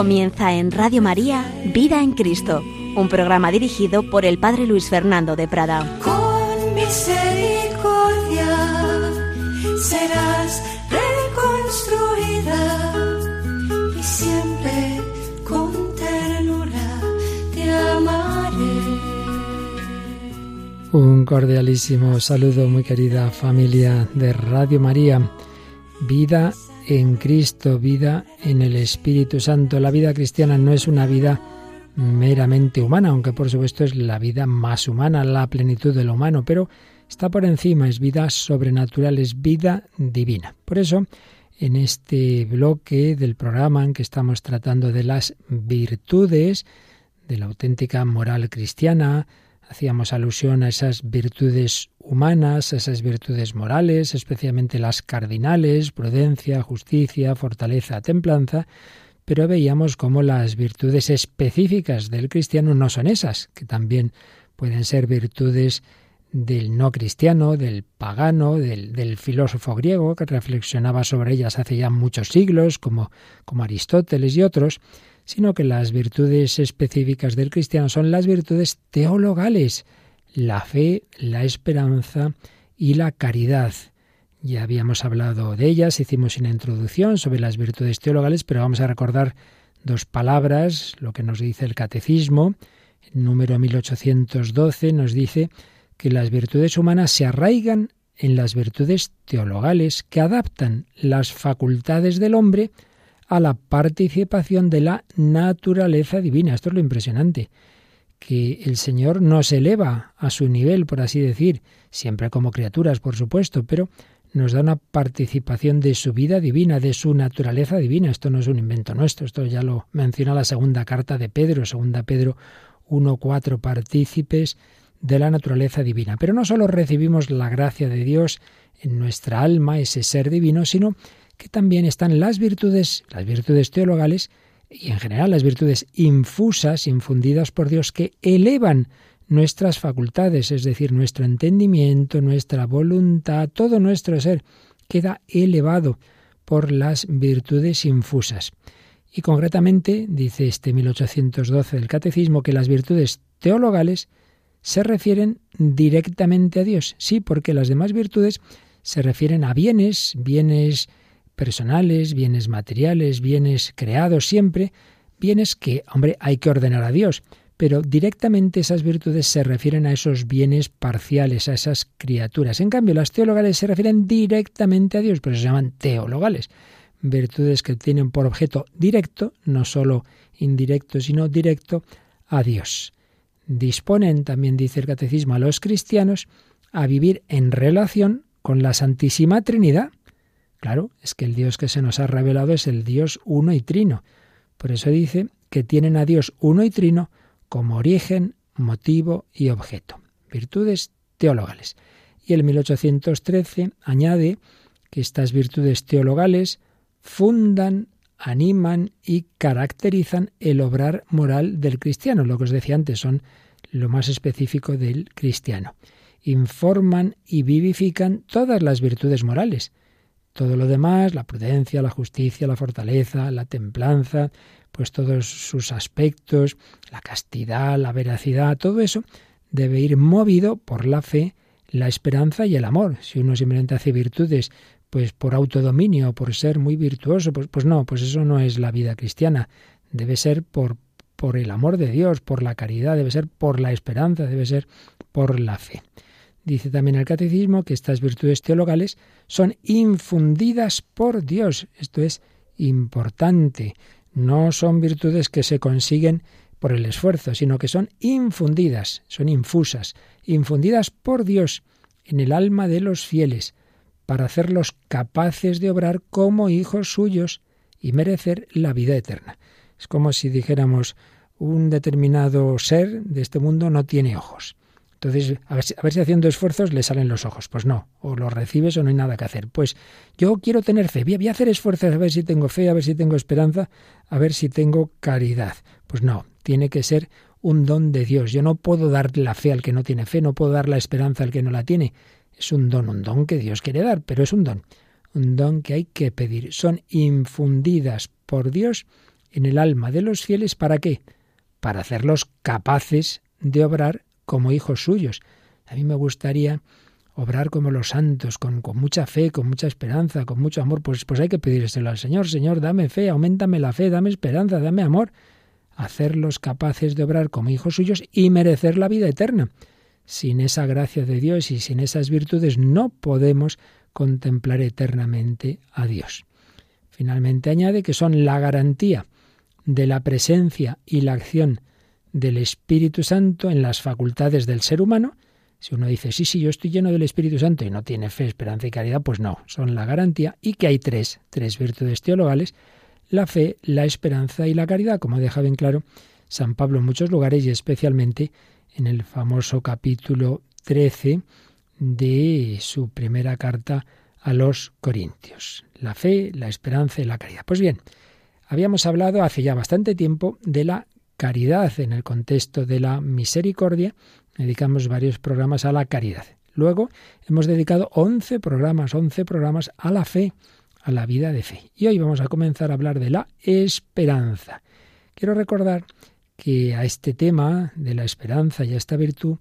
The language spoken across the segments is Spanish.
Comienza en Radio María Vida en Cristo, un programa dirigido por el Padre Luis Fernando de Prada. Con misericordia serás reconstruida y siempre con ternura te amaré. Un cordialísimo saludo, muy querida familia de Radio María. Vida en Cristo, vida en el Espíritu Santo. La vida cristiana no es una vida meramente humana, aunque por supuesto es la vida más humana, la plenitud de lo humano, pero está por encima, es vida sobrenatural, es vida divina. Por eso, en este bloque del programa en que estamos tratando de las virtudes, de la auténtica moral cristiana, hacíamos alusión a esas virtudes humanas, a esas virtudes morales, especialmente las cardinales, prudencia, justicia, fortaleza, templanza, pero veíamos cómo las virtudes específicas del cristiano no son esas, que también pueden ser virtudes del no cristiano, del pagano, del, filósofo griego, que reflexionaba sobre ellas hace ya muchos siglos, como Aristóteles y otros, sino que las virtudes específicas del cristiano son las virtudes teologales, la fe, la esperanza y la caridad. Ya habíamos hablado de ellas, hicimos una introducción sobre las virtudes teologales, pero vamos a recordar dos palabras, lo que nos dice el catecismo. Número 1812 nos dice que las virtudes humanas se arraigan en las virtudes teologales que adaptan las facultades del hombre a la participación de la naturaleza divina. Esto es lo impresionante, que el Señor nos eleva a su nivel, por así decir, siempre como criaturas, por supuesto, pero nos da una participación de su vida divina, de su naturaleza divina. Esto no es un invento nuestro, esto ya lo menciona la segunda carta de Pedro, segunda Pedro 1.4, partícipes de la naturaleza divina. Pero no solo recibimos la gracia de Dios en nuestra alma, ese ser divino, sino que también están las virtudes, las virtudes teologales y en general las virtudes infusas, infundidas por Dios, que elevan nuestras facultades, es decir, nuestro entendimiento, nuestra voluntad, todo nuestro ser queda elevado por las virtudes infusas. Y concretamente, dice este 1812 del Catecismo, que las virtudes teologales se refieren directamente a Dios. Sí, porque las demás virtudes se refieren a bienes, bienes personales, bienes materiales, bienes creados siempre, bienes que, hombre, hay que ordenar a Dios, pero directamente esas virtudes se refieren a esos bienes parciales, a esas criaturas. En cambio, las teologales se refieren directamente a Dios, por eso se llaman teologales. Virtudes que tienen por objeto directo, no solo indirecto, sino directo, a Dios. Disponen, también dice el catecismo, a los cristianos a vivir en relación con la Santísima Trinidad, Claro, es que el Dios que se nos ha revelado es el Dios uno y trino. Por eso dice que tienen a Dios uno y trino como origen, motivo y objeto. Virtudes teologales. Y el 1813 añade que estas virtudes teologales fundan, animan y caracterizan el obrar moral del cristiano. Lo que os decía antes son lo más específico del cristiano. Informan y vivifican todas las virtudes morales todo lo demás, la prudencia, la justicia, la fortaleza, la templanza, pues todos sus aspectos, la castidad, la veracidad, todo eso debe ir movido por la fe, la esperanza y el amor. Si uno simplemente hace virtudes, pues por autodominio, por ser muy virtuoso, pues, pues no, pues eso no es la vida cristiana. Debe ser por, por el amor de Dios, por la caridad, debe ser por la esperanza, debe ser por la fe. Dice también el catecismo que estas virtudes teologales son infundidas por Dios. Esto es importante. No son virtudes que se consiguen por el esfuerzo, sino que son infundidas, son infusas, infundidas por Dios en el alma de los fieles, para hacerlos capaces de obrar como hijos suyos y merecer la vida eterna. Es como si dijéramos un determinado ser de este mundo no tiene ojos. Entonces, a ver, si, haciendo esfuerzos le salen los ojos. Pues no, o los recibes o no hay nada que hacer. Pues yo quiero tener fe, voy a hacer esfuerzos a ver si tengo fe, a ver si tengo esperanza, a ver si tengo caridad. Pues no, tiene que ser un don de Dios. Yo no puedo dar la fe al que no tiene fe, no puedo dar la esperanza al que no la tiene. Es un don, un don que Dios quiere dar, pero es un don. Un don que hay que pedir. Son infundidas por Dios en el alma de los fieles, ¿para qué? Para hacerlos capaces de obrar como hijos suyos. A mí me gustaría obrar como los santos, con, mucha fe, con mucha esperanza, con mucho amor, pues, pues hay que pedírselo al Señor. Señor, dame fe, aumentame la fe, dame esperanza, dame amor. Hacerlos capaces de obrar como hijos suyos y merecer la vida eterna. Sin esa gracia de Dios y sin esas virtudes no podemos contemplar eternamente a Dios. Finalmente añade que son la garantía de la presencia y la acción del Espíritu Santo en las facultades del ser humano, si uno dice, sí, sí, yo estoy lleno del Espíritu Santo y no tiene fe, esperanza y caridad, pues no, son la garantía y que hay tres, tres virtudes teologales, la fe, la esperanza y la caridad, como deja bien claro San Pablo en muchos lugares y especialmente en el famoso capítulo 13 de su primera carta a los Corintios. La fe, la esperanza y la caridad. Pues bien, habíamos hablado hace ya bastante tiempo de la caridad en el contexto de la misericordia dedicamos varios programas a la caridad. Luego hemos dedicado 11 programas, 11 programas a la fe, a la vida de fe. Y hoy vamos a comenzar a hablar de la esperanza. Quiero recordar que a este tema de la esperanza y a esta virtud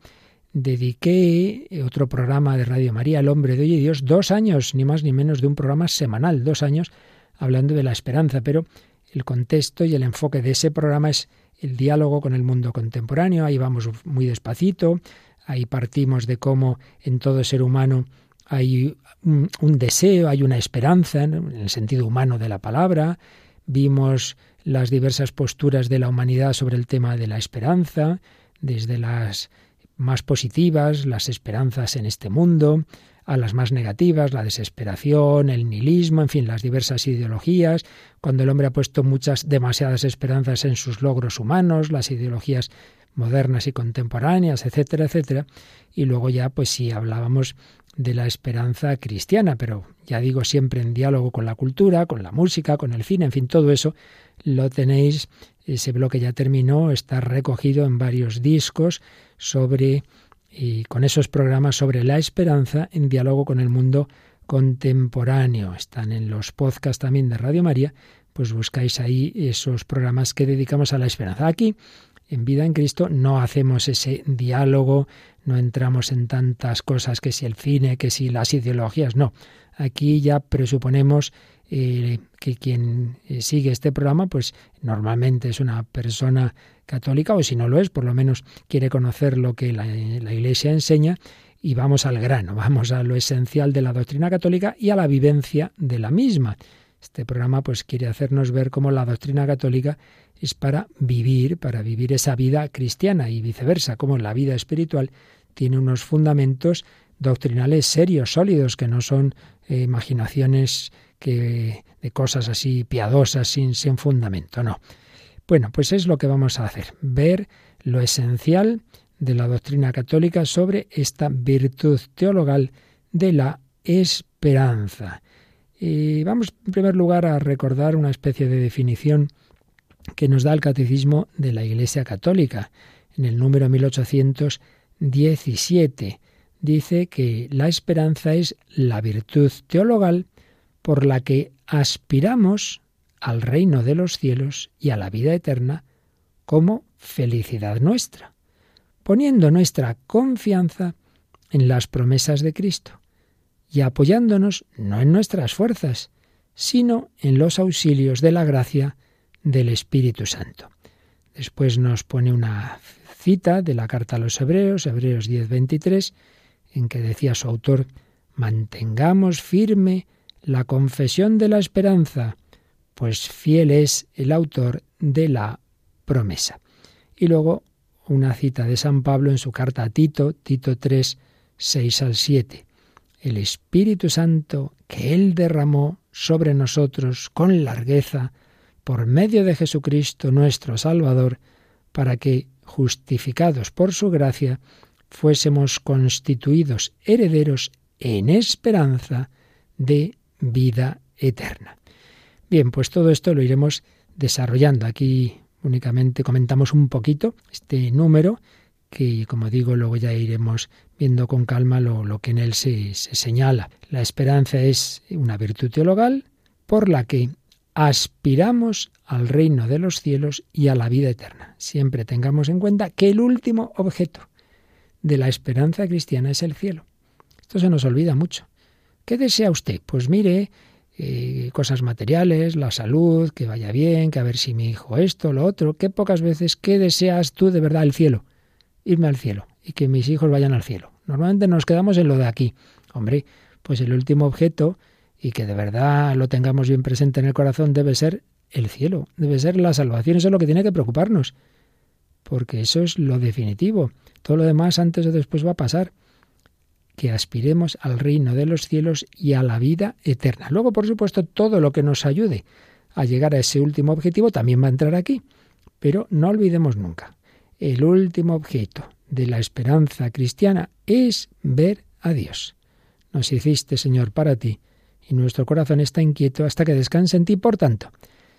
dediqué otro programa de Radio María, El hombre de hoy y Dios, dos años, ni más ni menos de un programa semanal, dos años hablando de la esperanza, pero el contexto y el enfoque de ese programa es el diálogo con el mundo contemporáneo, ahí vamos muy despacito, ahí partimos de cómo en todo ser humano hay un, deseo, hay una esperanza, en el sentido humano de la palabra, vimos las diversas posturas de la humanidad sobre el tema de la esperanza, desde las más positivas, las esperanzas en este mundo, a las más negativas, la desesperación, el nihilismo, en fin, las diversas ideologías, cuando el hombre ha puesto muchas, demasiadas esperanzas en sus logros humanos, las ideologías modernas y contemporáneas, etcétera, etcétera. Y luego ya, pues si hablábamos de la esperanza cristiana, pero ya digo siempre en diálogo con la cultura, con la música, con el cine, en fin, todo eso lo tenéis, ese bloque ya terminó, está recogido en varios discos sobre y con esos programas sobre la esperanza en diálogo con el mundo contemporáneo. Están en los podcasts también de Radio María, pues buscáis ahí esos programas que dedicamos a la esperanza. Aquí, en Vida en Cristo, no hacemos ese diálogo, no entramos en tantas cosas que si el cine, que si las ideologías, no. Aquí ya presuponemos eh, que quien eh, sigue este programa, pues normalmente es una persona católica, o si no lo es, por lo menos quiere conocer lo que la, Iglesia enseña, y vamos al grano, vamos a lo esencial de la doctrina católica y a la vivencia de la misma. Este programa pues quiere hacernos ver cómo la doctrina católica es para vivir, para vivir esa vida cristiana y viceversa, como la vida espiritual tiene unos fundamentos doctrinales serios, sólidos, que no son eh, imaginaciones que de cosas así piadosas sin, sin fundamento, no. Bueno, pues es lo que vamos a hacer, ver lo esencial de la doctrina católica sobre esta virtud teologal de la esperanza. Y vamos en primer lugar a recordar una especie de definición que nos da el Catecismo de la Iglesia Católica en el número 1817 dice que la esperanza es la virtud teologal por la que aspiramos al reino de los cielos y a la vida eterna como felicidad nuestra, poniendo nuestra confianza en las promesas de Cristo y apoyándonos no en nuestras fuerzas, sino en los auxilios de la gracia del Espíritu Santo. Después nos pone una cita de la carta a los Hebreos, Hebreos 10:23, en que decía su autor, mantengamos firme la confesión de la esperanza, pues fiel es el autor de la promesa. Y luego una cita de San Pablo en su carta a Tito, Tito 3, 6 al 7. El Espíritu Santo que Él derramó sobre nosotros con largueza, por medio de Jesucristo nuestro Salvador, para que, justificados por su gracia, fuésemos constituidos herederos en esperanza de vida eterna. Bien, pues todo esto lo iremos desarrollando. Aquí únicamente comentamos un poquito este número que, como digo, luego ya iremos viendo con calma lo, que en él se, se señala. La esperanza es una virtud teologal por la que, aspiramos al reino de los cielos y a la vida eterna. Siempre tengamos en cuenta que el último objeto de la esperanza cristiana es el cielo. Esto se nos olvida mucho. ¿Qué desea usted? Pues mire, eh, cosas materiales, la salud, que vaya bien, que a ver si mi hijo esto, lo otro. Qué pocas veces, ¿qué deseas tú de verdad? El cielo. Irme al cielo y que mis hijos vayan al cielo. Normalmente nos quedamos en lo de aquí. Hombre, pues el último objeto y que de verdad lo tengamos bien presente en el corazón debe ser el cielo, debe ser la salvación. Eso es lo que tiene que preocuparnos. Porque eso es lo definitivo. Todo lo demás antes o después va a pasar que aspiremos al reino de los cielos y a la vida eterna. Luego, por supuesto, todo lo que nos ayude a llegar a ese último objetivo también va a entrar aquí. Pero no olvidemos nunca, el último objeto de la esperanza cristiana es ver a Dios. Nos hiciste, Señor, para ti, y nuestro corazón está inquieto hasta que descanse en ti. Por tanto,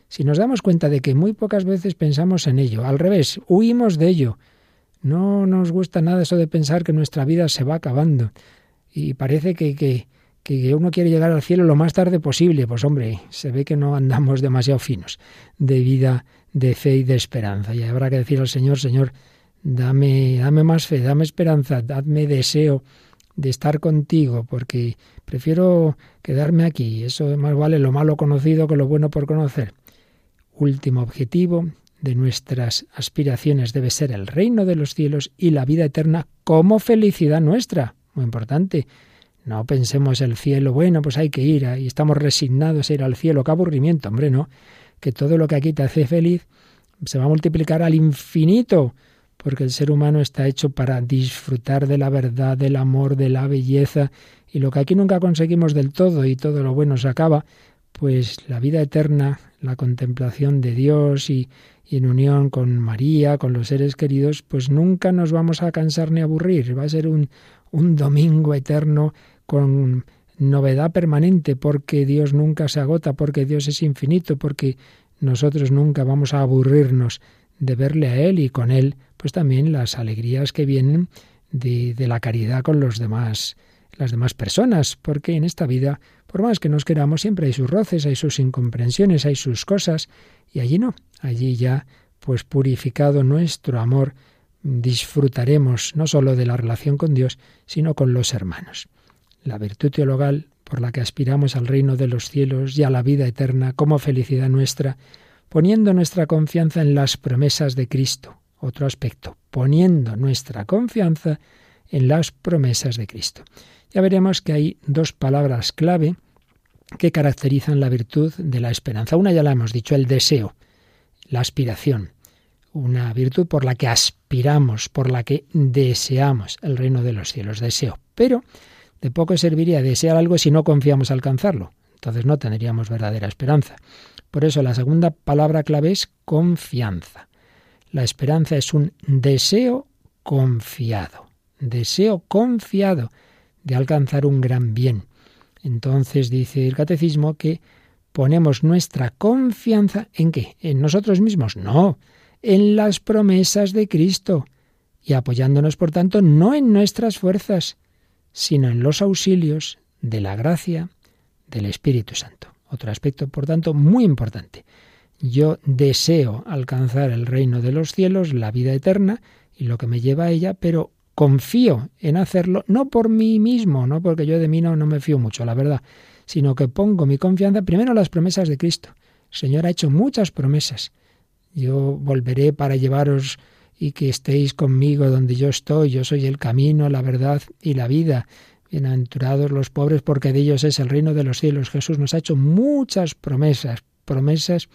si nos damos cuenta de que muy pocas veces pensamos en ello, al revés, huimos de ello, no nos gusta nada eso de pensar que nuestra vida se va acabando y parece que, que, que uno quiere llegar al cielo lo más tarde posible. Pues hombre, se ve que no andamos demasiado finos de vida, de fe y de esperanza. Y habrá que decir al Señor, Señor, dame, dame más fe, dame esperanza, dadme deseo de estar contigo, porque prefiero quedarme aquí. Eso más vale lo malo conocido que lo bueno por conocer. Último objetivo, de nuestras aspiraciones debe ser el reino de los cielos y la vida eterna como felicidad nuestra. Muy importante. No pensemos el cielo, bueno, pues hay que ir y estamos resignados a ir al cielo. Qué aburrimiento, hombre, no. Que todo lo que aquí te hace feliz se va a multiplicar al infinito, porque el ser humano está hecho para disfrutar de la verdad, del amor, de la belleza, y lo que aquí nunca conseguimos del todo y todo lo bueno se acaba, pues la vida eterna, la contemplación de Dios y, en unión con María, con los seres queridos, pues nunca nos vamos a cansar ni aburrir. Va a ser un, un domingo eterno con novedad permanente, porque Dios nunca se agota, porque Dios es infinito, porque nosotros nunca vamos a aburrirnos de verle a Él y con Él, pues también las alegrías que vienen de, de la caridad con los demás, las demás personas, porque en esta vida, por más que nos queramos, siempre hay sus roces, hay sus incomprensiones, hay sus cosas, y allí no, allí ya, pues purificado nuestro amor, disfrutaremos no sólo de la relación con Dios, sino con los hermanos. La virtud teologal por la que aspiramos al reino de los cielos y a la vida eterna como felicidad nuestra, poniendo nuestra confianza en las promesas de Cristo. Otro aspecto, poniendo nuestra confianza en las promesas de Cristo. Ya veremos que hay dos palabras clave que caracterizan la virtud de la esperanza. Una ya la hemos dicho, el deseo, la aspiración, una virtud por la que aspiramos, por la que deseamos el reino de los cielos, deseo. Pero de poco serviría desear algo si no confiamos alcanzarlo. Entonces no tendríamos verdadera esperanza. Por eso la segunda palabra clave es confianza. La esperanza es un deseo confiado, deseo confiado de alcanzar un gran bien. Entonces dice el catecismo que ponemos nuestra confianza en qué? ¿En nosotros mismos? No, en las promesas de Cristo y apoyándonos, por tanto, no en nuestras fuerzas, sino en los auxilios de la gracia del Espíritu Santo. Otro aspecto, por tanto, muy importante. Yo deseo alcanzar el reino de los cielos, la vida eterna, y lo que me lleva a ella, pero confío en hacerlo no por mí mismo, no porque yo de mí no, no me fío mucho, la verdad, sino que pongo mi confianza primero en las promesas de Cristo. El Señor ha hecho muchas promesas. Yo volveré para llevaros y que estéis conmigo donde yo estoy. Yo soy el camino, la verdad y la vida. Bienaventurados los pobres, porque de ellos es el reino de los cielos. Jesús nos ha hecho muchas promesas, promesas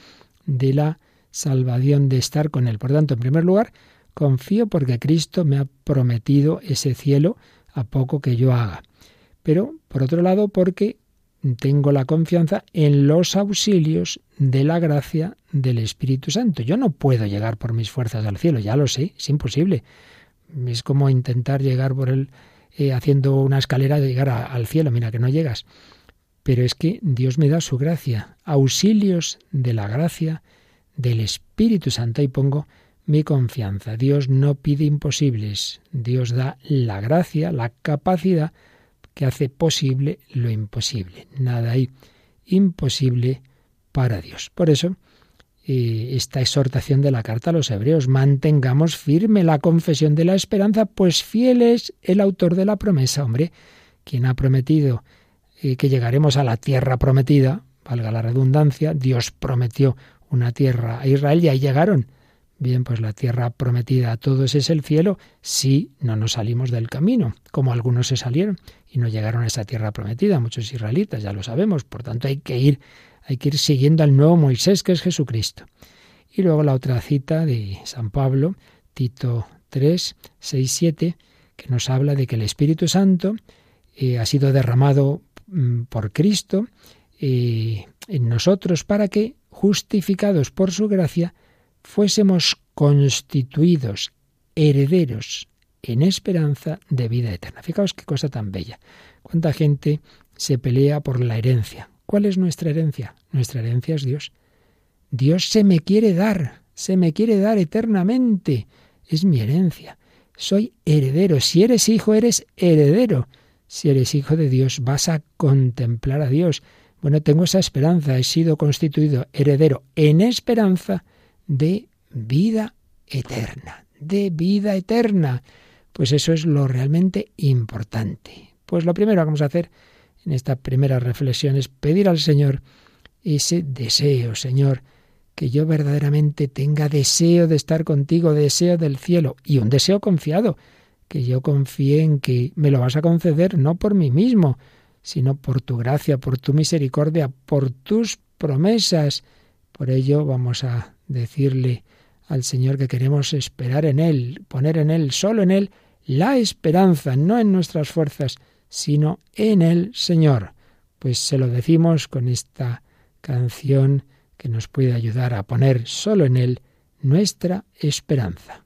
de la salvación, de estar con Él. Por tanto, en primer lugar, Confío porque Cristo me ha prometido ese cielo a poco que yo haga. Pero, por otro lado, porque tengo la confianza en los auxilios de la gracia del Espíritu Santo. Yo no puedo llegar por mis fuerzas al cielo, ya lo sé, es imposible. Es como intentar llegar por él eh, haciendo una escalera de llegar al cielo, mira que no llegas. Pero es que Dios me da su gracia, auxilios de la gracia del Espíritu Santo. Y pongo mi confianza. Dios no pide imposibles, Dios da la gracia, la capacidad que hace posible lo imposible. Nada hay imposible para Dios. Por eso, eh, esta exhortación de la carta a los hebreos, mantengamos firme la confesión de la esperanza, pues fiel es el autor de la promesa. Hombre, quien ha prometido eh, que llegaremos a la tierra prometida, valga la redundancia, Dios prometió una tierra a Israel y ahí llegaron. Bien, pues la tierra prometida a todos es el cielo si no nos salimos del camino, como algunos se salieron y no llegaron a esa tierra prometida, muchos israelitas, ya lo sabemos, por tanto hay que ir hay que ir siguiendo al nuevo Moisés, que es Jesucristo. Y luego la otra cita de San Pablo, Tito 3, 6, 7, que nos habla de que el Espíritu Santo eh, ha sido derramado mm, por Cristo eh, en nosotros para que, justificados por su gracia, fuésemos constituidos herederos en esperanza de vida eterna. Fijaos qué cosa tan bella. Cuánta gente se pelea por la herencia. ¿Cuál es nuestra herencia? Nuestra herencia es Dios. Dios se me quiere dar, se me quiere dar eternamente. Es mi herencia. Soy heredero. Si eres hijo, eres heredero. Si eres hijo de Dios, vas a contemplar a Dios. Bueno, tengo esa esperanza. He sido constituido heredero en esperanza de vida eterna. De vida eterna. Pues eso es lo realmente importante. Pues lo primero que vamos a hacer en esta primera reflexión es pedir al Señor ese deseo, Señor, que yo verdaderamente tenga deseo de estar contigo, deseo del cielo y un deseo confiado, que yo confíe en que me lo vas a conceder no por mí mismo, sino por tu gracia, por tu misericordia, por tus promesas. Por ello vamos a decirle al Señor que queremos esperar en Él, poner en Él, solo en Él, la esperanza, no en nuestras fuerzas, sino en el Señor. Pues se lo decimos con esta canción que nos puede ayudar a poner solo en Él nuestra esperanza.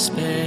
space.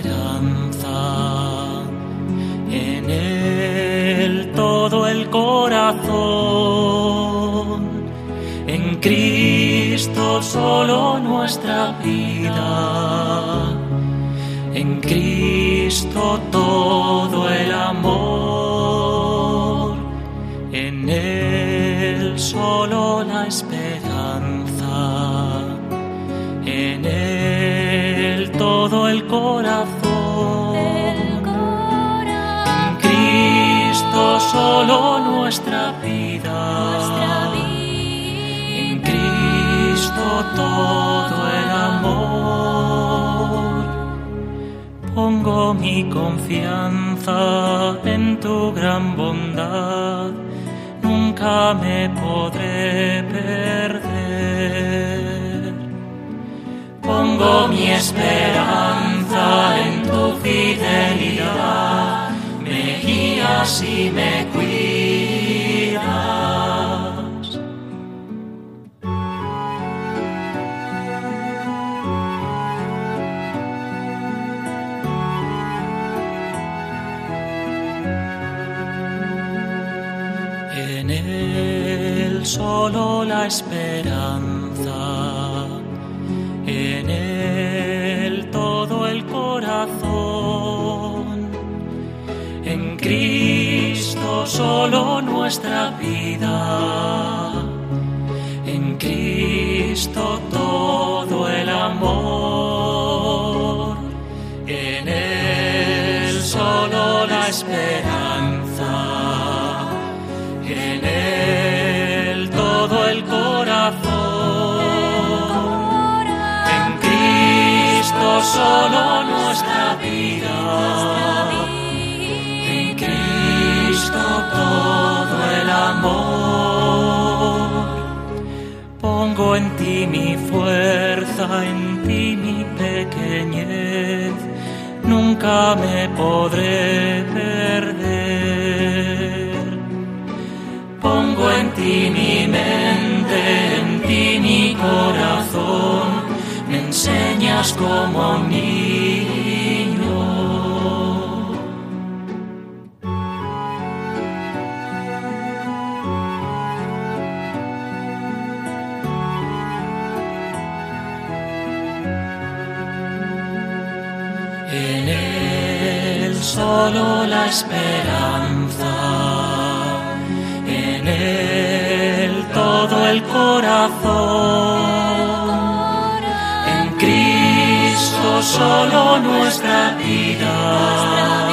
tu gran bondad, nunca me podré perder. Pongo mi esperanza en tu fidelidad, me guías y me solo la esperanza, en él todo el corazón, en Cristo solo nuestra vida, en Cristo solo nuestra vida. En Cristo todo el amor. Pongo en ti mi fuerza, en ti mi pequeñez. Nunca me podré perder. Pongo en ti mi mente, en ti mi corazón, enseñas como niño. En él solo la esperanza, en él todo el corazón, solo nuestra vida,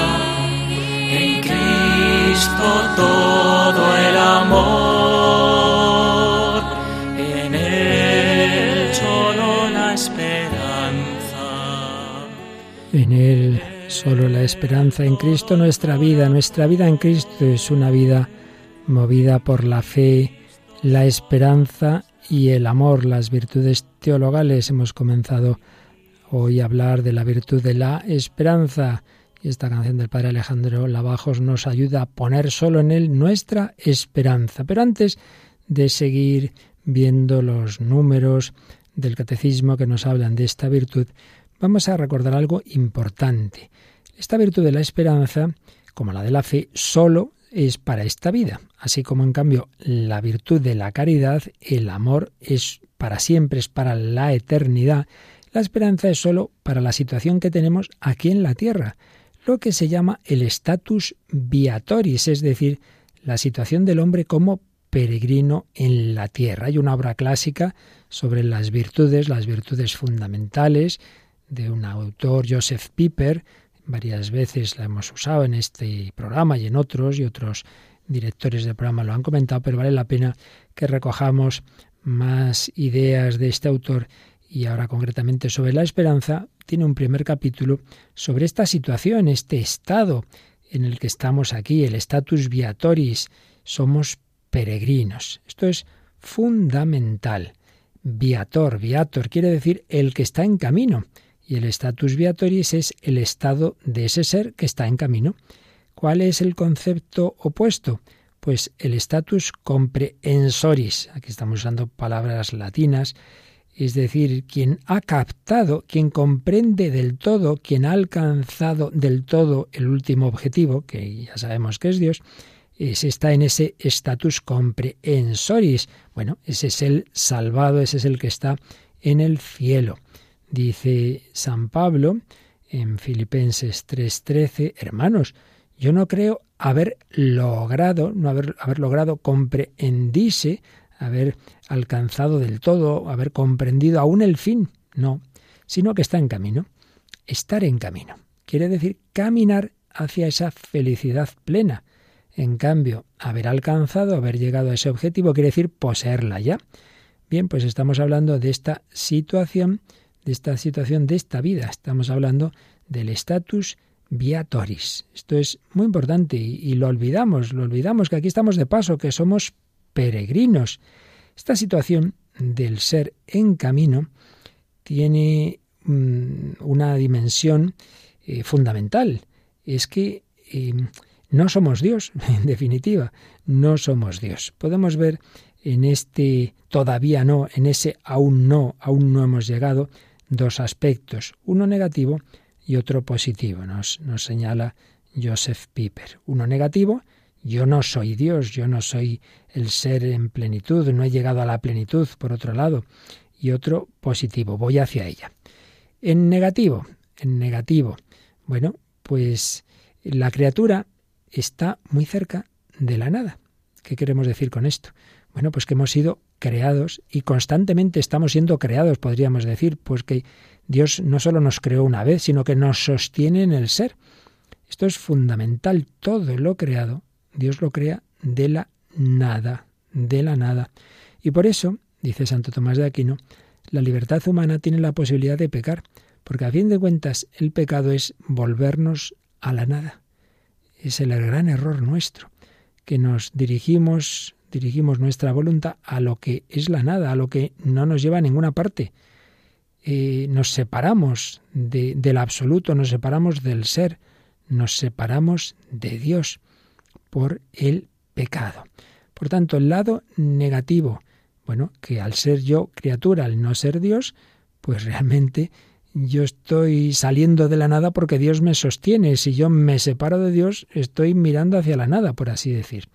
en Cristo todo el amor, en él solo la esperanza. En Él solo la esperanza en Cristo, nuestra vida, nuestra vida en Cristo es una vida movida por la fe, la esperanza y el amor, las virtudes teologales. Hemos comenzado hoy hablar de la virtud de la esperanza y esta canción del Padre Alejandro Lavajos nos ayuda a poner solo en Él nuestra esperanza. Pero antes de seguir viendo los números del catecismo que nos hablan de esta virtud, vamos a recordar algo importante. Esta virtud de la esperanza, como la de la fe, solo es para esta vida, así como en cambio la virtud de la caridad, el amor es para siempre, es para la eternidad. La esperanza es solo para la situación que tenemos aquí en la tierra, lo que se llama el status viatoris, es decir, la situación del hombre como peregrino en la tierra. Hay una obra clásica sobre las virtudes, las virtudes fundamentales, de un autor, Joseph Piper, varias veces la hemos usado en este programa y en otros, y otros directores del programa lo han comentado, pero vale la pena que recojamos más ideas de este autor y ahora concretamente sobre la esperanza, tiene un primer capítulo sobre esta situación, este estado en el que estamos aquí, el status viatoris, somos peregrinos. Esto es fundamental. Viator, viator quiere decir el que está en camino y el status viatoris es el estado de ese ser que está en camino. ¿Cuál es el concepto opuesto? Pues el status comprehensoris. Aquí estamos usando palabras latinas, es decir, quien ha captado, quien comprende del todo, quien ha alcanzado del todo el último objetivo, que ya sabemos que es Dios, se está en ese status comprehensoris. Bueno, ese es el salvado, ese es el que está en el cielo. Dice San Pablo en Filipenses 3:13, hermanos, yo no creo haber logrado, no haber, logrado comprehendise, haber alcanzado del todo, haber comprendido aún el fin, no, sino que está en camino. Estar en camino quiere decir caminar hacia esa felicidad plena. En cambio, haber alcanzado, haber llegado a ese objetivo quiere decir poseerla ya. Bien, pues estamos hablando de esta situación, de esta situación de esta vida. Estamos hablando del status viatoris. Esto es muy importante y, y, lo olvidamos, lo olvidamos que aquí estamos de paso, que somos peregrinos. Esta situación del ser en camino tiene mm, una dimensión eh, fundamental. Es que eh, no somos Dios, en definitiva, no somos Dios. Podemos ver en este todavía no, en ese aún no, aún no hemos llegado, dos aspectos, uno negativo y otro positivo, nos, nos señala Joseph Piper. Uno negativo, yo no soy Dios, yo no soy el ser en plenitud, no he llegado a la plenitud, por otro lado. Y otro positivo, voy hacia ella. En negativo, en negativo, bueno, pues la criatura está muy cerca de la nada. ¿Qué queremos decir con esto? Bueno, pues que hemos sido creados y constantemente estamos siendo creados, podríamos decir, pues que Dios no solo nos creó una vez, sino que nos sostiene en el ser. Esto es fundamental, todo lo creado, Dios lo crea de la nada, de la nada. Y por eso, dice Santo Tomás de Aquino, la libertad humana tiene la posibilidad de pecar, porque a fin de cuentas el pecado es volvernos a la nada. Es el gran error nuestro, que nos dirigimos, dirigimos nuestra voluntad a lo que es la nada, a lo que no nos lleva a ninguna parte. eh, nos separamos de, del absoluto, nos separamos del ser, nos separamos de Dios por el pecado. Por tanto, el lado negativo, bueno, que al ser yo criatura, al no ser Dios, pues realmente yo estoy saliendo de la nada porque Dios me sostiene. Si yo me separo de Dios, estoy mirando hacia la nada, por así decir.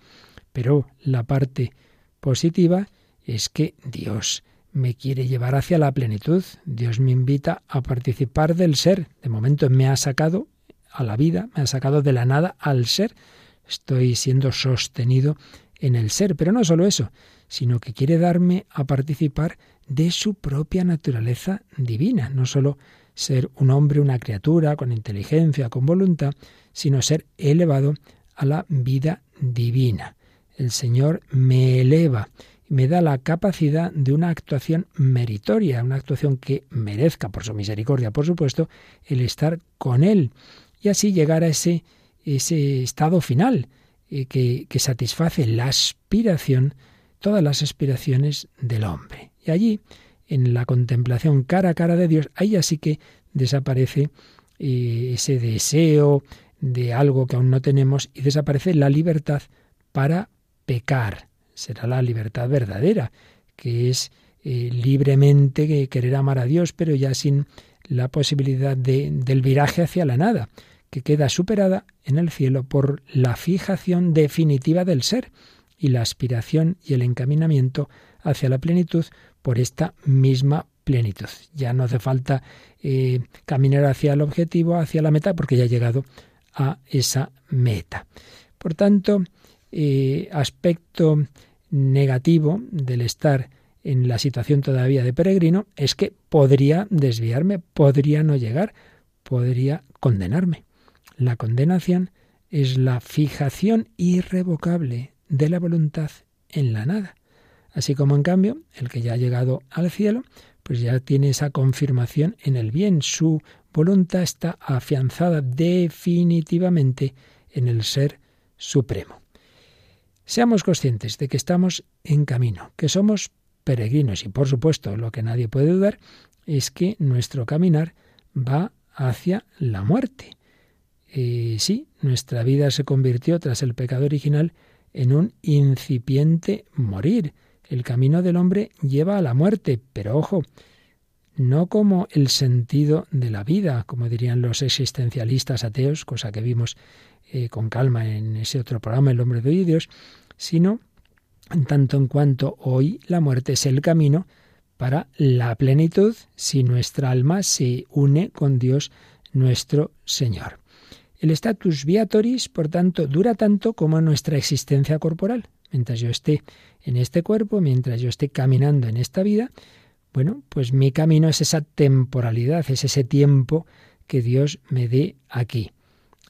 Pero la parte positiva es que Dios me quiere llevar hacia la plenitud. Dios me invita a participar del ser. De momento me ha sacado a la vida, me ha sacado de la nada al ser. Estoy siendo sostenido en el ser, pero no solo eso, sino que quiere darme a participar de su propia naturaleza divina, no solo ser un hombre, una criatura con inteligencia, con voluntad, sino ser elevado a la vida divina. El Señor me eleva y me da la capacidad de una actuación meritoria, una actuación que merezca, por su misericordia, por supuesto, el estar con Él. Y así llegar a ese, ese estado final eh, que, que satisface la aspiración, todas las aspiraciones del hombre. Y allí, en la contemplación cara a cara de Dios, ahí así que desaparece eh, ese deseo de algo que aún no tenemos y desaparece la libertad para pecar. Será la libertad verdadera, que es eh, libremente querer amar a Dios, pero ya sin la posibilidad de, del viraje hacia la nada, que queda superada en el cielo por la fijación definitiva del ser y la aspiración y el encaminamiento hacia la plenitud por esta misma plenitud. Ya no hace falta eh, caminar hacia el objetivo, hacia la meta, porque ya ha llegado a esa meta. Por tanto, eh, aspecto negativo del estar en la situación todavía de peregrino es que podría desviarme, podría no llegar, podría condenarme. La condenación es la fijación irrevocable de la voluntad en la nada. Así como en cambio, el que ya ha llegado al cielo, pues ya tiene esa confirmación en el bien. Su voluntad está afianzada definitivamente en el Ser Supremo. Seamos conscientes de que estamos en camino, que somos peregrinos y por supuesto lo que nadie puede dudar es que nuestro caminar va hacia la muerte. Eh, sí, nuestra vida se convirtió tras el pecado original en un incipiente morir. El camino del hombre lleva a la muerte, pero ojo, no como el sentido de la vida, como dirían los existencialistas ateos, cosa que vimos eh, con calma en ese otro programa, El hombre de Dios, sino en tanto en cuanto hoy la muerte es el camino para la plenitud si nuestra alma se une con Dios nuestro Señor. El status viatoris, por tanto, dura tanto como nuestra existencia corporal. Mientras yo esté en este cuerpo, mientras yo esté caminando en esta vida, bueno, pues mi camino es esa temporalidad, es ese tiempo que Dios me dé aquí.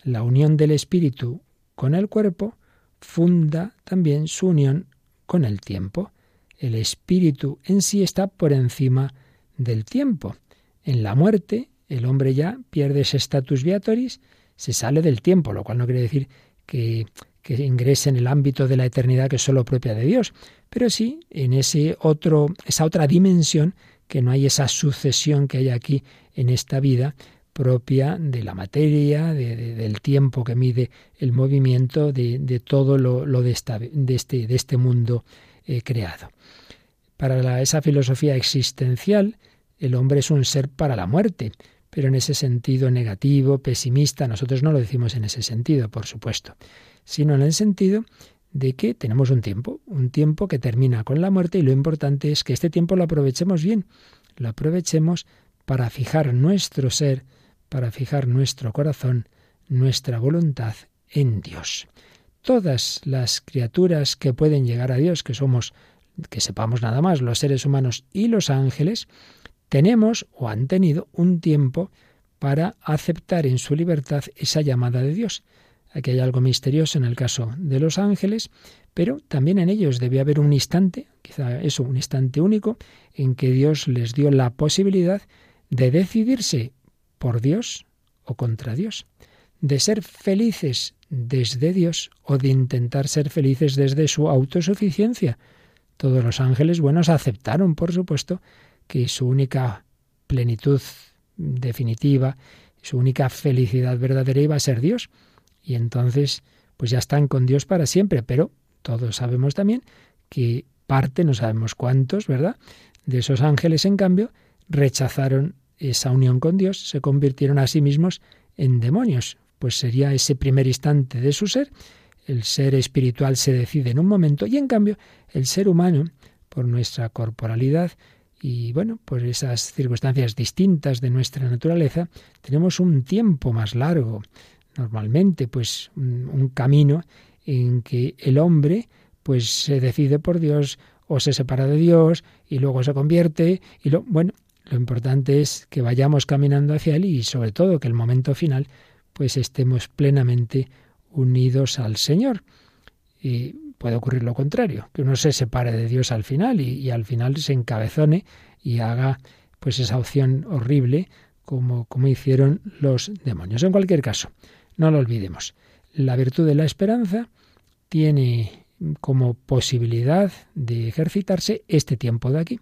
La unión del espíritu con el cuerpo funda también su unión con el tiempo. El espíritu en sí está por encima del tiempo. En la muerte, el hombre ya pierde ese status viatoris se sale del tiempo, lo cual no quiere decir que, que ingrese en el ámbito de la eternidad que es solo propia de Dios, pero sí en ese otro, esa otra dimensión que no hay esa sucesión que hay aquí en esta vida propia de la materia, del tiempo que mide el movimiento, de, todo lo, de, esta, de, este, de este mundo eh, creado. Para esa filosofía existencial, el hombre es un ser para la muerte, pero en ese sentido negativo, pesimista, nosotros no lo decimos en ese sentido, por supuesto, sino en el sentido de que tenemos un tiempo, un tiempo que termina con la muerte y lo importante es que este tiempo lo aprovechemos bien, lo aprovechemos para fijar nuestro ser, para fijar nuestro corazón, nuestra voluntad en Dios. Todas las criaturas que pueden llegar a Dios, que somos, que sepamos nada más, los seres humanos y los ángeles, tenemos o han tenido un tiempo para aceptar en su libertad esa llamada de Dios. Aquí hay algo misterioso en el caso de los ángeles, pero también en ellos debe haber un instante, quizá eso, un instante único, en que Dios les dio la posibilidad de decidirse por Dios o contra Dios, de ser felices desde Dios o de intentar ser felices desde su autosuficiencia. Todos los ángeles buenos aceptaron, por supuesto, que su única plenitud definitiva, su única felicidad verdadera iba a ser Dios. Y entonces, pues ya están con Dios para siempre, pero todos sabemos también que parte, no sabemos cuántos, ¿verdad? De esos ángeles, en cambio, rechazaron esa unión con Dios, se convirtieron a sí mismos en demonios. Pues sería ese primer instante de su ser. El ser espiritual se decide en un momento y en cambio el ser humano, por nuestra corporalidad y bueno, por esas circunstancias distintas de nuestra naturaleza, tenemos un tiempo más largo. Normalmente, pues un, camino en que el hombre pues se decide por Dios o se separa de Dios y luego se convierte y lo bueno, lo importante es que vayamos caminando hacia Él y sobre todo que el momento final pues estemos plenamente unidos al Señor. Y puede ocurrir lo contrario, que uno se separe de Dios al final y, y al final se encabezone y haga pues esa opción horrible como, como hicieron los demonios. En cualquier caso, no lo olvidemos. La virtud de la esperanza tiene como posibilidad de ejercitarse este tiempo de aquí,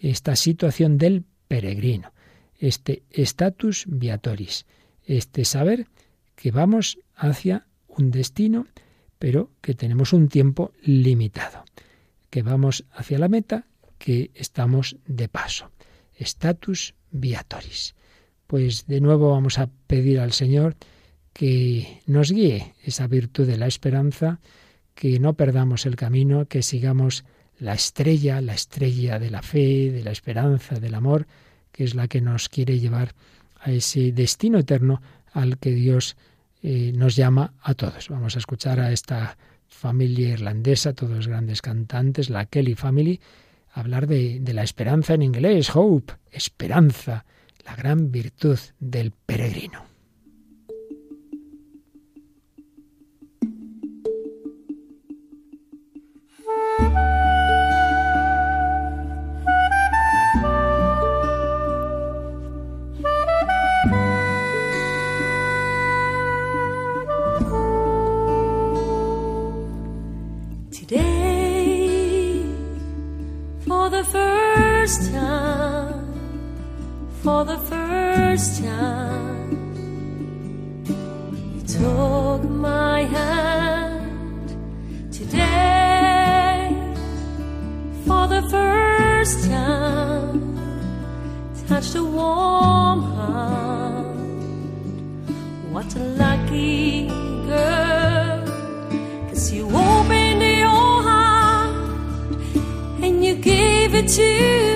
esta situación del peregrino, este status viatoris, este saber que vamos hacia un destino, pero que tenemos un tiempo limitado, que vamos hacia la meta, que estamos de paso. Status viatoris. Pues de nuevo vamos a pedir al Señor que nos guíe esa virtud de la esperanza, que no perdamos el camino, que sigamos la estrella, la estrella de la fe, de la esperanza, del amor, que es la que nos quiere llevar a ese destino eterno al que Dios eh, nos llama a todos. Vamos a escuchar a esta familia irlandesa, todos grandes cantantes, la Kelly Family, hablar de, de la esperanza en inglés, hope, esperanza, la gran virtud del peregrino. For the first time, you took my hand. Today, for the first time, touched a warm heart. What a lucky girl. Cause you opened your heart and you gave it to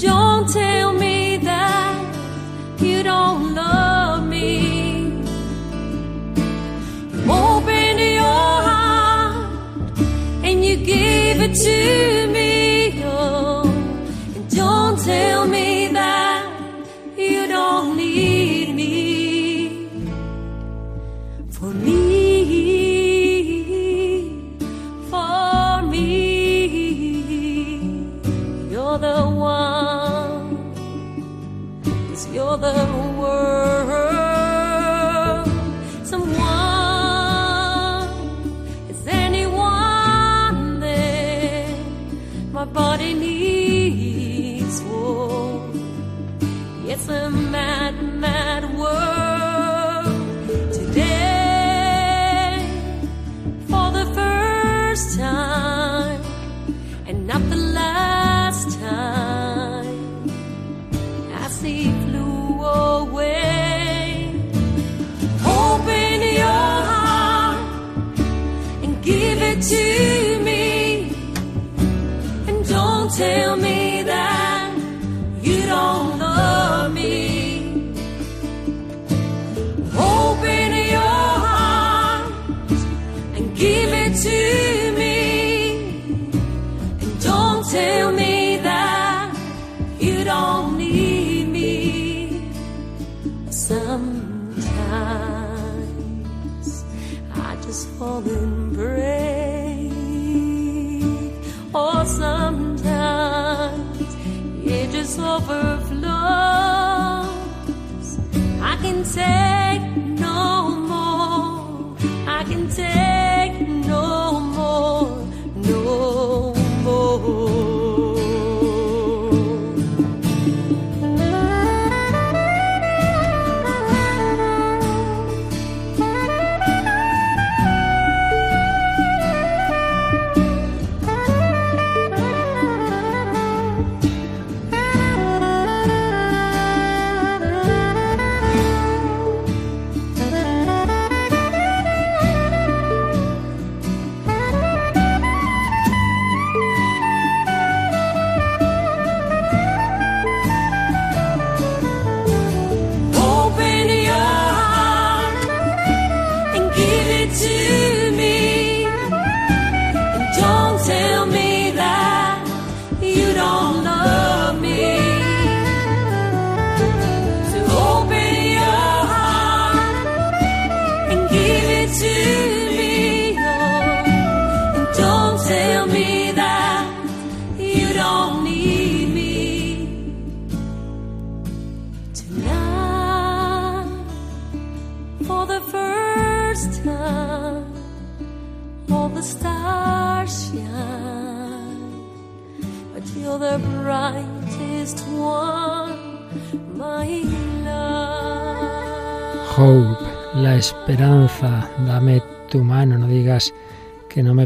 don't tell me that you don't love me. Opened your heart and you gave it to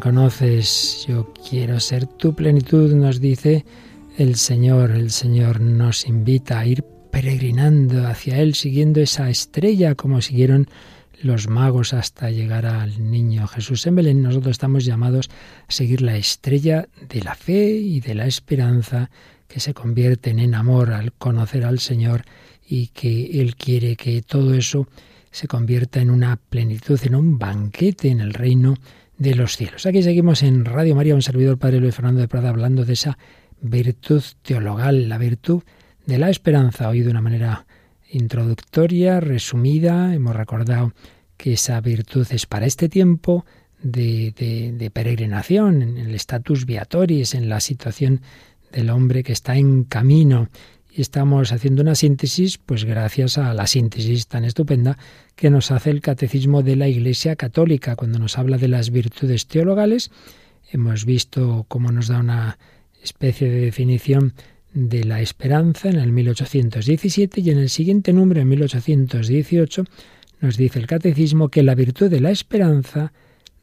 conoces, yo quiero ser tu plenitud, nos dice el Señor. El Señor nos invita a ir peregrinando hacia Él, siguiendo esa estrella como siguieron los magos hasta llegar al niño Jesús en Belén. Nosotros estamos llamados a seguir la estrella de la fe y de la esperanza que se convierten en amor al conocer al Señor y que Él quiere que todo eso se convierta en una plenitud, en un banquete en el reino de los cielos. Aquí seguimos en Radio María, un servidor Padre Luis Fernando de Prada, hablando de esa virtud teologal, la virtud de la esperanza, hoy de una manera introductoria, resumida, hemos recordado que esa virtud es para este tiempo de, de, peregrinación, en el status viatoris, en la situación del hombre que está en camino. Estamos haciendo una síntesis, pues gracias a la síntesis tan estupenda que nos hace el Catecismo de la Iglesia Católica, cuando nos habla de las virtudes teologales. Hemos visto cómo nos da una especie de definición de la esperanza en el 1817 y en el siguiente número, en 1818, nos dice el catecismo que la virtud de la esperanza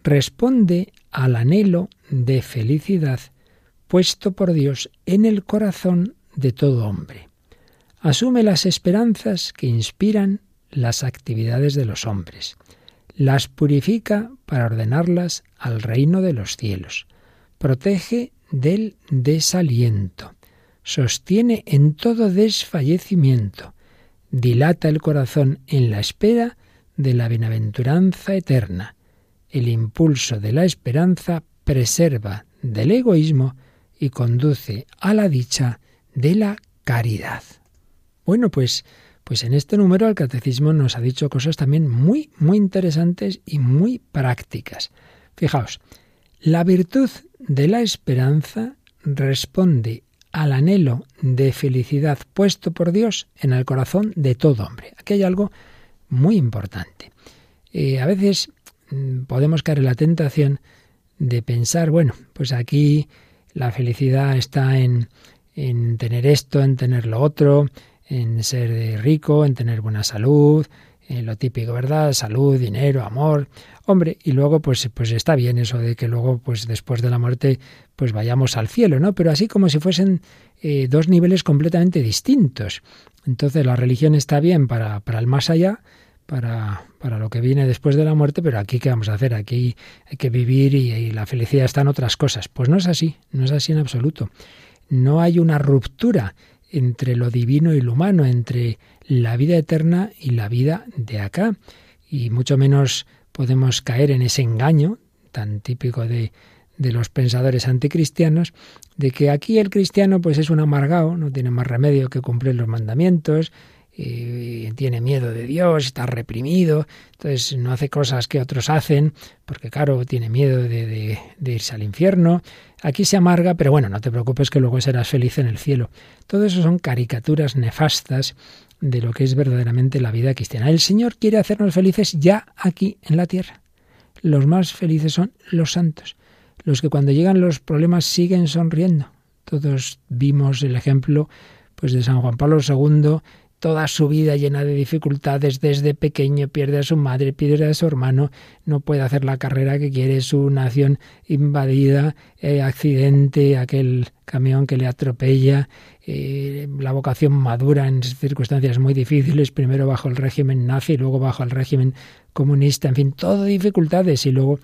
responde al anhelo de felicidad puesto por Dios en el corazón de todo hombre. Asume las esperanzas que inspiran las actividades de los hombres, las purifica para ordenarlas al reino de los cielos, protege del desaliento, sostiene en todo desfallecimiento, dilata el corazón en la espera de la bienaventuranza eterna. El impulso de la esperanza preserva del egoísmo y conduce a la dicha de la caridad. Bueno, pues, pues en este número el catecismo nos ha dicho cosas también muy, muy interesantes y muy prácticas. Fijaos, la virtud de la esperanza responde al anhelo de felicidad puesto por Dios en el corazón de todo hombre. Aquí hay algo muy importante. Eh, a veces mm, podemos caer en la tentación de pensar, bueno, pues aquí la felicidad está en, en tener esto, en tener lo otro, en ser rico, en tener buena salud, en lo típico, ¿verdad? Salud, dinero, amor. Hombre, y luego pues pues está bien eso de que luego pues después de la muerte pues vayamos al cielo, ¿no? Pero así como si fuesen eh, dos niveles completamente distintos. Entonces la religión está bien para, para el más allá, para, para lo que viene después de la muerte, pero aquí qué vamos a hacer, aquí hay que vivir y, y la felicidad está en otras cosas. Pues no es así, no es así en absoluto. No hay una ruptura entre lo divino y lo humano, entre la vida eterna y la vida de acá. Y mucho menos podemos caer en ese engaño tan típico de, de los pensadores anticristianos, de que aquí el cristiano pues es un amargado, no tiene más remedio que cumplir los mandamientos, y tiene miedo de Dios, está reprimido, entonces no hace cosas que otros hacen, porque claro, tiene miedo de, de, irse al infierno. Aquí se amarga, pero bueno, no te preocupes que luego serás feliz en el cielo. Todo eso son caricaturas nefastas de lo que es verdaderamente la vida cristiana. El Señor quiere hacernos felices ya aquí en la tierra. Los más felices son los santos, los que cuando llegan los problemas siguen sonriendo. Todos vimos el ejemplo pues de San Juan Pablo II toda su vida llena de dificultades, desde pequeño pierde a su madre, pierde a su hermano, no puede hacer la carrera que quiere, su nación invadida, eh, accidente, aquel camión que le atropella, eh, la vocación madura en circunstancias muy difíciles, primero bajo el régimen nazi, luego bajo el régimen comunista, en fin, todo dificultades y luego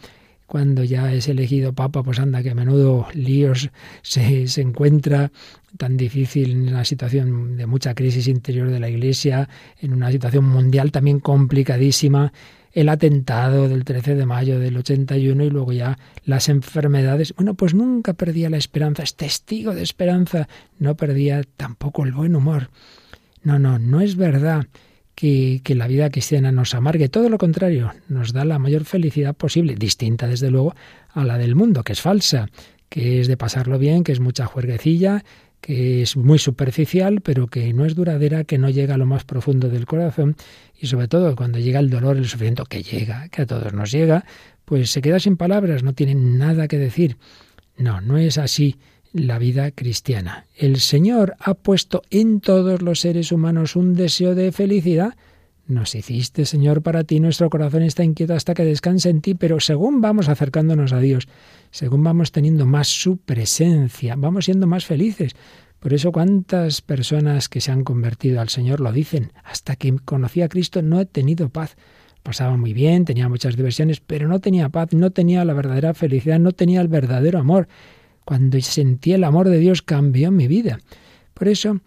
cuando ya es elegido papa, pues anda que a menudo líos se, se encuentra tan difícil en una situación de mucha crisis interior de la Iglesia, en una situación mundial también complicadísima, el atentado del 13 de mayo del 81 y luego ya las enfermedades. Bueno, pues nunca perdía la esperanza, es testigo de esperanza, no perdía tampoco el buen humor. No, no, no es verdad que, la vida cristiana nos amargue, todo lo contrario, nos da la mayor felicidad posible, distinta desde luego a la del mundo, que es falsa, que es de pasarlo bien, que es mucha juerguecilla, que es muy superficial, pero que no es duradera, que no llega a lo más profundo del corazón y sobre todo cuando llega el dolor, el sufrimiento que llega, que a todos nos llega, pues se queda sin palabras, no tiene nada que decir. No, no es así la vida cristiana. El Señor ha puesto en todos los seres humanos un deseo de felicidad. Nos hiciste, Señor, para ti, nuestro corazón está inquieto hasta que descanse en ti, pero según vamos acercándonos a Dios, según vamos teniendo más su presencia, vamos siendo más felices. Por eso cuántas personas que se han convertido al Señor lo dicen, hasta que conocí a Cristo no he tenido paz. Pasaba muy bien, tenía muchas diversiones, pero no tenía paz, no tenía la verdadera felicidad, no tenía el verdadero amor. Cuando sentí el amor de Dios cambió mi vida. Por eso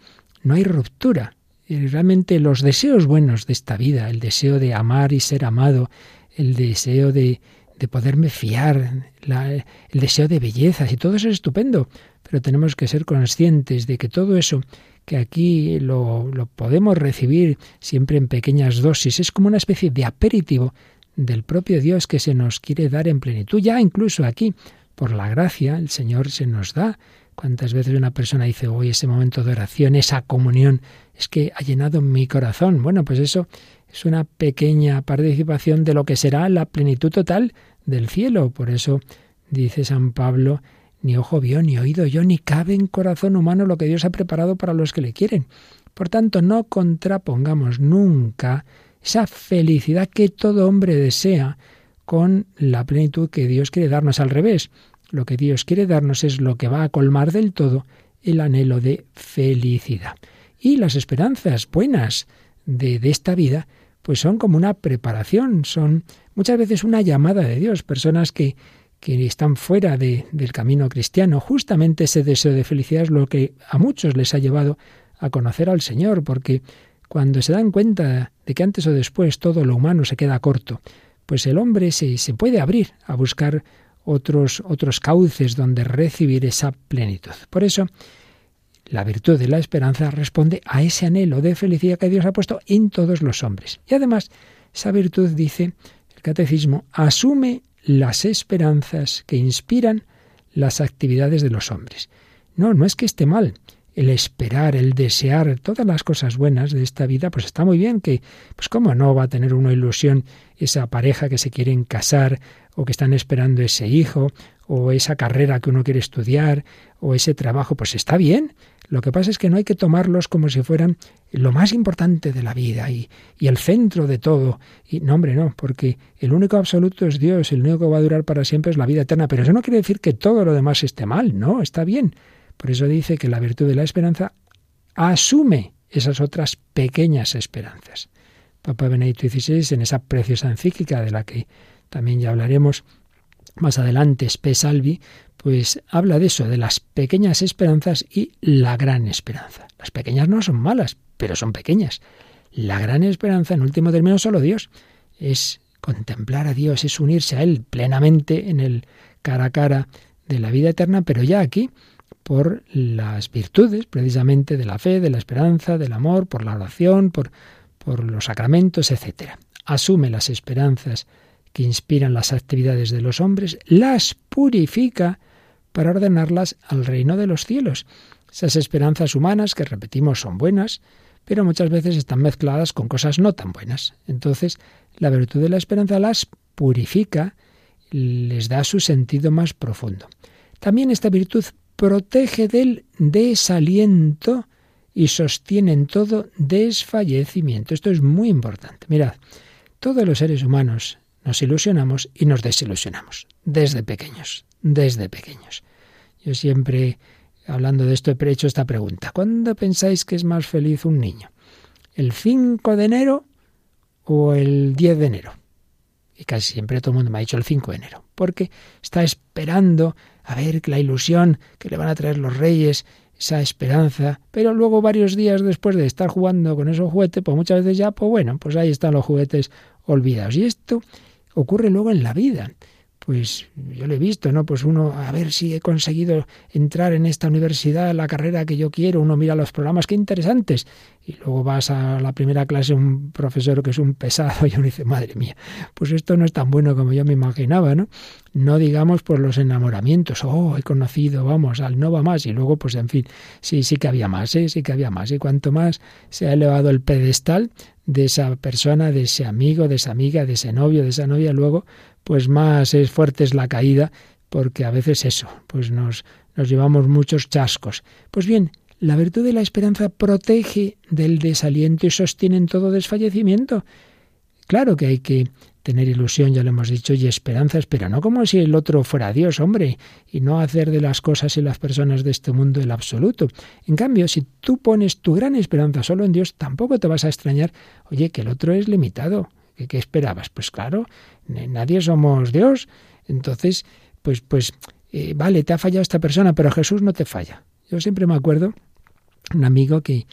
no hay ruptura. Realmente los deseos buenos de esta vida, el deseo de amar y ser amado, el deseo de, de poderme fiar, el deseo de bellezas y todo eso es estupendo, pero tenemos que ser conscientes de que todo eso que aquí lo, lo podemos recibir siempre en pequeñas dosis, es como una especie de aperitivo del propio Dios que se nos quiere dar en plenitud, ya incluso aquí por la gracia, el Señor se nos da. ¿Cuántas veces una persona dice, hoy ese momento de oración, esa comunión, es que ha llenado mi corazón? Bueno, pues eso es una pequeña participación de lo que será la plenitud total del cielo. Por eso dice San Pablo, ni ojo vio, ni oído yo, ni cabe en corazón humano lo que Dios ha preparado para los que le quieren. Por tanto, no contrapongamos nunca esa felicidad que todo hombre desea con la plenitud que Dios quiere darnos al revés. Lo que Dios quiere darnos es lo que va a colmar del todo el anhelo de felicidad. Y las esperanzas buenas de, esta vida, pues son como una preparación, son muchas veces una llamada de Dios. Personas que, que están fuera de, del camino cristiano, justamente ese deseo de felicidad es lo que a muchos les ha llevado a conocer al Señor, porque cuando se dan cuenta de que antes o después todo lo humano se queda corto, pues el hombre se, se puede abrir a buscar otros, otros cauces donde recibir esa plenitud. Por eso, la virtud de la esperanza responde a ese anhelo de felicidad que Dios ha puesto en todos los hombres. Y además, esa virtud, dice el catecismo, asume las esperanzas que inspiran las actividades de los hombres. No, no es que esté mal. El esperar, el desear, todas las cosas buenas de esta vida, pues está muy bien que, pues cómo no va a tener una ilusión esa pareja que se quieren casar o que están esperando ese hijo, o esa carrera que uno quiere estudiar, o ese trabajo, pues está bien. Lo que pasa es que no hay que tomarlos como si fueran lo más importante de la vida y, y, el centro de todo. Y no, hombre, no, porque el único absoluto es Dios, el único que va a durar para siempre es la vida eterna. Pero eso no quiere decir que todo lo demás esté mal, no, está bien. Por eso dice que la virtud de la esperanza asume esas otras pequeñas esperanzas. Papa Benedicto XVI, en esa preciosa encíclica de la que también ya hablaremos más adelante, Spe Salvi, pues habla de eso, de las pequeñas esperanzas y la gran esperanza. Las pequeñas no son malas, pero son pequeñas. La gran esperanza, en último término, solo Dios. Es contemplar a Dios, es unirse a Él plenamente en el cara a cara de la vida eterna, pero ya aquí por las virtudes precisamente de la fe, de la esperanza, del amor, por la oración, por, por los sacramentos, etc. Asume las esperanzas que inspiran las actividades de los hombres, las purifica para ordenarlas al reino de los cielos. Esas esperanzas humanas que repetimos son buenas, pero muchas veces están mezcladas con cosas no tan buenas. Entonces, la virtud de la esperanza las purifica, les da su sentido más profundo. También esta virtud protege del desaliento y sostiene en todo desfallecimiento. Esto es muy importante. Mirad, todos los seres humanos nos ilusionamos y nos desilusionamos, desde pequeños, desde pequeños. Yo siempre, hablando de esto, he hecho esta pregunta. ¿Cuándo pensáis que es más feliz un niño? ¿El 5 de enero o el 10 de enero? Y casi siempre todo el mundo me ha dicho el 5 de enero, porque está esperando a ver la ilusión que le van a traer los reyes, esa esperanza, pero luego varios días después de estar jugando con esos juguetes, pues muchas veces ya, pues bueno, pues ahí están los juguetes olvidados. Y esto ocurre luego en la vida. pues yo lo he visto, ¿no? Pues uno, a ver si he conseguido entrar en esta universidad, la carrera que yo quiero, uno mira los programas, qué interesantes. Y luego vas a la primera clase, un profesor que es un pesado, y uno dice, madre mía, pues esto no es tan bueno como yo me imaginaba, ¿no? No digamos por los enamoramientos, oh, he conocido, vamos, al no va más, y luego, pues en fin, sí, sí que había más, ¿eh? sí que había más. Y cuanto más se ha elevado el pedestal de esa persona, de ese amigo, de esa amiga, de ese novio, de esa novia, luego pues más es fuerte es la caída, porque a veces eso, pues nos, nos llevamos muchos chascos. Pues bien, la virtud de la esperanza protege del desaliento y sostiene en todo desfallecimiento. Claro que hay que tener ilusión, ya lo hemos dicho, y esperanzas, pero no como si el otro fuera Dios, hombre, y no hacer de las cosas y las personas de este mundo el absoluto. En cambio, si tú pones tu gran esperanza solo en Dios, tampoco te vas a extrañar, oye, que el otro es limitado, ¿Qué, esperabas? Pues claro, nadie somos Dios. Entonces, pues, pues, eh, vale, te ha fallado esta persona, pero Jesús no te falla. Yo siempre me acuerdo un amigo que,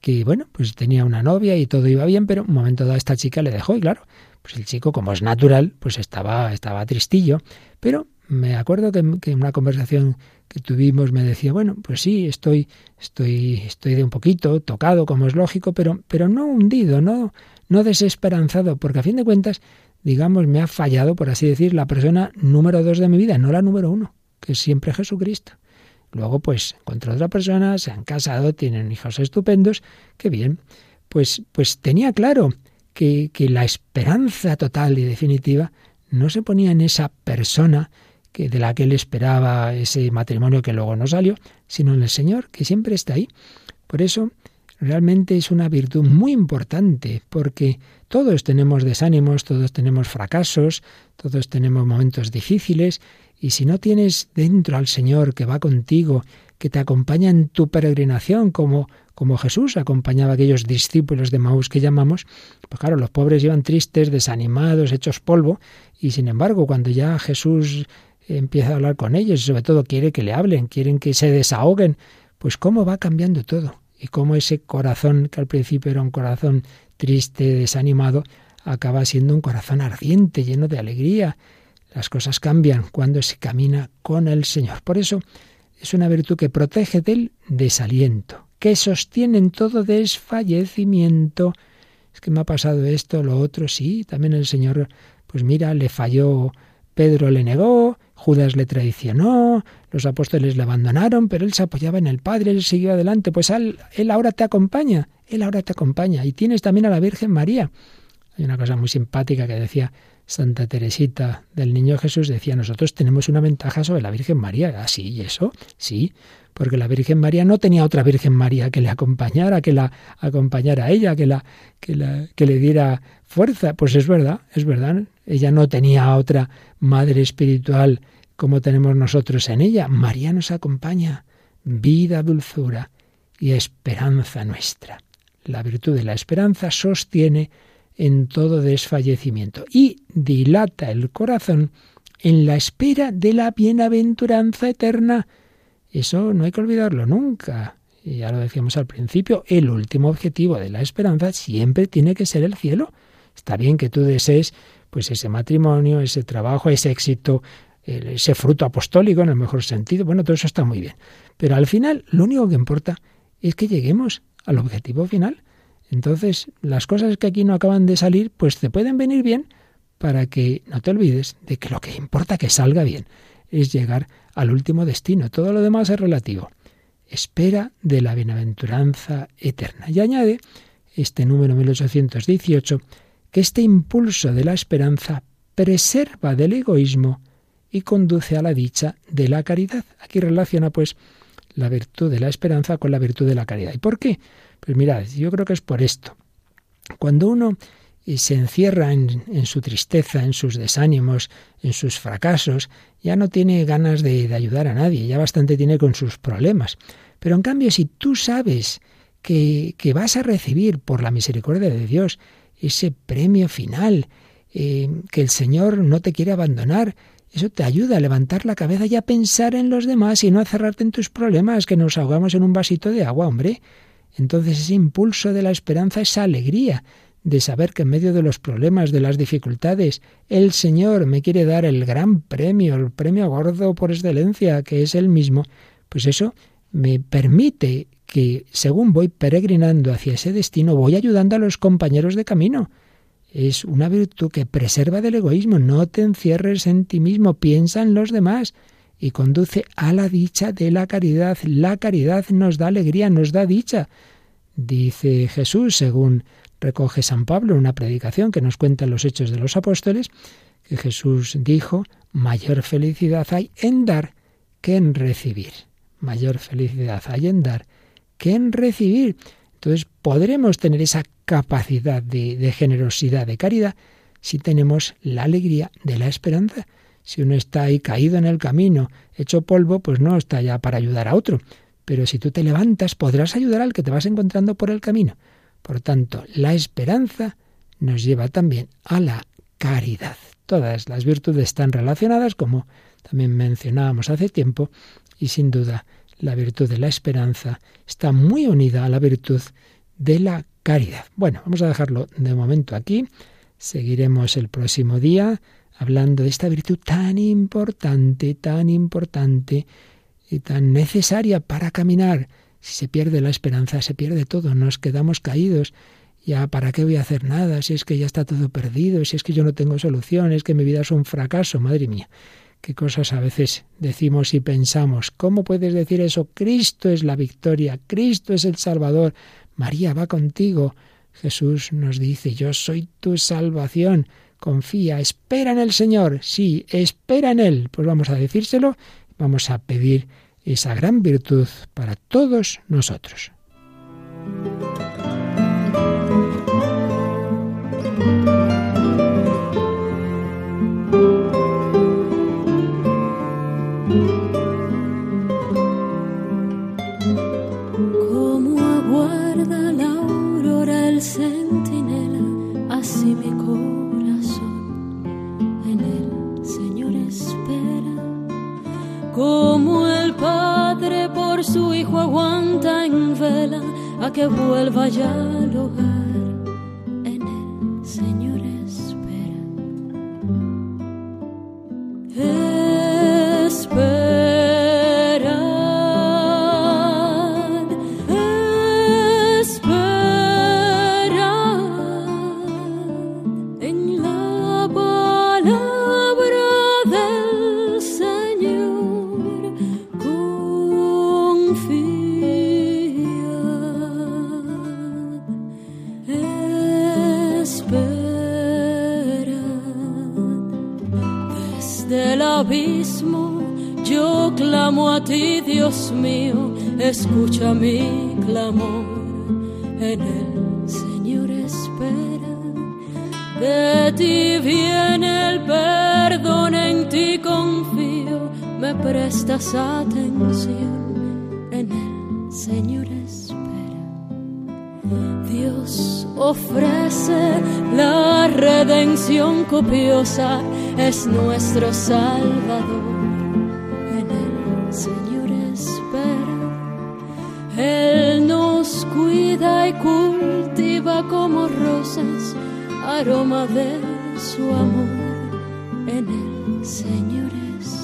que, bueno, pues tenía una novia y todo iba bien, pero un momento dado esta chica le dejó y claro, pues el chico, como es natural, pues estaba, estaba tristillo. Pero me acuerdo que, que, en una conversación que tuvimos me decía, bueno, pues sí, estoy, estoy, estoy de un poquito tocado, como es lógico, pero, pero no hundido, no, no desesperanzado, porque a fin de cuentas, digamos, me ha fallado, por así decir, la persona número dos de mi vida, no la número uno, que es siempre Jesucristo. Luego, pues, encontró otra persona, se han casado, tienen hijos estupendos, qué bien. Pues, pues tenía claro que, la esperanza total y definitiva no se ponía en esa persona que de la que él esperaba ese matrimonio que luego no salió, sino en el Señor, que siempre está ahí. Por eso, realmente es una virtud muy importante, porque todos tenemos desánimos, todos tenemos fracasos, todos tenemos momentos difíciles, y si no tienes dentro al Señor que va contigo, que te acompaña en tu peregrinación, como, como Jesús acompañaba a aquellos discípulos de Maús que llamamos, pues claro, los pobres iban tristes, desanimados, hechos polvo, y sin embargo, cuando ya Jesús empieza a hablar con ellos y sobre todo quiere que le hablen, quieren que se desahoguen, pues cómo va cambiando todo y cómo ese corazón, que al principio era un corazón triste, desanimado, acaba siendo un corazón ardiente, lleno de alegría. Las cosas cambian cuando se camina con el Señor. Por eso es una virtud que protege del desaliento, que sostiene en todo desfallecimiento. Es que me ha pasado esto, lo otro, sí, también el Señor, pues mira, le falló, Pedro le negó, Judas le traicionó, los apóstoles le abandonaron, pero él se apoyaba en el Padre, él siguió adelante. Pues él, él ahora te acompaña, él ahora te acompaña. Y tienes también a la Virgen María. Hay una cosa muy simpática que decía Santa Teresita del Niño Jesús, decía, nosotros tenemos una ventaja sobre la Virgen María. Ah, sí, ¿y eso? Sí, porque la Virgen María no tenía otra Virgen María que le acompañara, que la acompañara a ella, que, la, que, la, que le diera fuerza. Pues es verdad, es verdad. Ella no tenía otra madre espiritual como tenemos nosotros en ella. María nos acompaña, vida, dulzura y esperanza nuestra. La virtud de la esperanza sostiene en todo desfallecimiento y dilata el corazón en la espera de la bienaventuranza eterna. Eso no hay que olvidarlo nunca. Y ya lo decíamos al principio, el último objetivo de la esperanza siempre tiene que ser el cielo. Está bien que tú desees pues ese matrimonio, ese trabajo, ese éxito, ese fruto apostólico en el mejor sentido. Bueno, todo eso está muy bien. Pero al final lo único que importa es que lleguemos al objetivo final. Entonces, las cosas que aquí no acaban de salir, pues te pueden venir bien para que no te olvides de que lo que importa que salga bien es llegar al último destino. Todo lo demás es relativo. Espera de la bienaventuranza eterna. Y añade este número 1818 que este impulso de la esperanza preserva del egoísmo y conduce a la dicha de la caridad. Aquí relaciona pues la virtud de la esperanza con la virtud de la caridad. ¿Y por qué? Pues mirad, yo creo que es por esto. Cuando uno eh, se encierra en, su tristeza, en sus desánimos, en sus fracasos, ya no tiene ganas de, de, ayudar a nadie, ya bastante tiene con sus problemas. Pero en cambio, si tú sabes que, que vas a recibir por la misericordia de Dios ese premio final, eh, que el Señor no te quiere abandonar. Eso te ayuda a levantar la cabeza y a pensar en los demás y no a cerrarte en tus problemas, que nos ahogamos en un vasito de agua, hombre. Entonces ese impulso de la esperanza, esa alegría de saber que en medio de los problemas, de las dificultades, el Señor me quiere dar el gran premio, el premio gordo por excelencia, que es Él mismo, pues eso me permite que según voy peregrinando hacia ese destino, voy ayudando a los compañeros de camino. Es una virtud que preserva del egoísmo, no te encierres en ti mismo, piensa en los demás y conduce a la dicha de la caridad. La caridad nos da alegría, nos da dicha. Dice Jesús, según recoge San Pablo en una predicación que nos cuenta los hechos de los apóstoles, que Jesús dijo, mayor felicidad hay en dar que en recibir. Mayor felicidad hay en dar que en recibir. Entonces podremos tener esa capacidad de, de generosidad, de caridad, si tenemos la alegría de la esperanza. Si uno está ahí caído en el camino, hecho polvo, pues no está ya para ayudar a otro. Pero si tú te levantas, podrás ayudar al que te vas encontrando por el camino. Por tanto, la esperanza nos lleva también a la caridad. Todas las virtudes están relacionadas, como también mencionábamos hace tiempo, y sin duda la virtud de la esperanza está muy unida a la virtud de la caridad. Bueno, vamos a dejarlo de momento aquí. Seguiremos el próximo día hablando de esta virtud tan importante, tan importante y tan necesaria para caminar. Si se pierde la esperanza, se pierde todo, nos quedamos caídos. Ya, ¿para qué voy a hacer nada? Si es que ya está todo perdido, si es que yo no tengo solución, es que mi vida es un fracaso, madre mía. Qué cosas a veces decimos y pensamos. ¿Cómo puedes decir eso? Cristo es la victoria, Cristo es el Salvador, María va contigo. Jesús nos dice, yo soy tu salvación. Confía, espera en el Señor. Sí, espera en Él. Pues vamos a decírselo, vamos a pedir esa gran virtud para todos nosotros. En el Señor espera. De ti viene el perdón, en ti confío, me prestas atención. En el Señor espera. Dios ofrece la redención copiosa, es nuestro Salvador. Aroma de su amor. En el Señor espera.